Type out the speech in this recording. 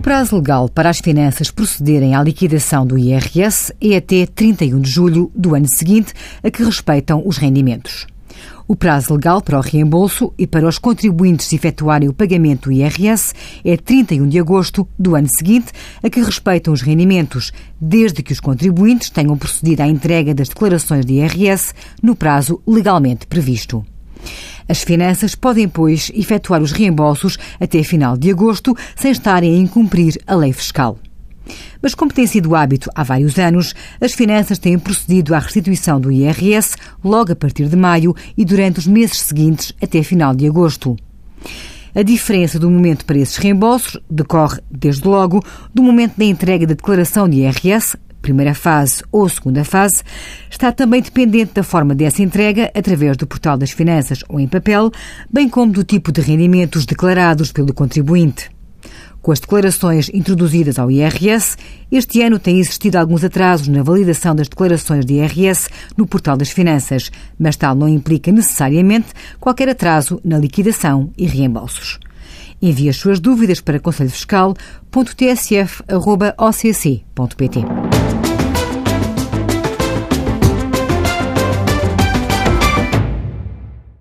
O prazo legal para as finanças procederem à liquidação do IRS é até 31 de julho do ano seguinte, a que respeitam os rendimentos. O prazo legal para o reembolso e para os contribuintes efetuarem o pagamento do IRS é 31 de agosto do ano seguinte, a que respeitam os rendimentos, desde que os contribuintes tenham procedido à entrega das declarações de IRS no prazo legalmente previsto. As finanças podem, pois, efetuar os reembolsos até final de agosto sem estarem a incumprir a lei fiscal. Mas, como tem sido hábito há vários anos, as finanças têm procedido à restituição do IRS logo a partir de maio e durante os meses seguintes até final de agosto. A diferença do momento para esses reembolsos decorre, desde logo, do momento da entrega da declaração de IRS, primeira fase ou segunda fase, está também dependente da forma dessa entrega, através do portal das finanças ou em papel, bem como do tipo de rendimentos declarados pelo contribuinte. Com as declarações introduzidas ao IRS, este ano tem existido alguns atrasos na validação das declarações de IRS no portal das finanças, mas tal não implica necessariamente qualquer atraso na liquidação e reembolsos. Envie as suas dúvidas para conselhofiscal.tsf.occ.pt.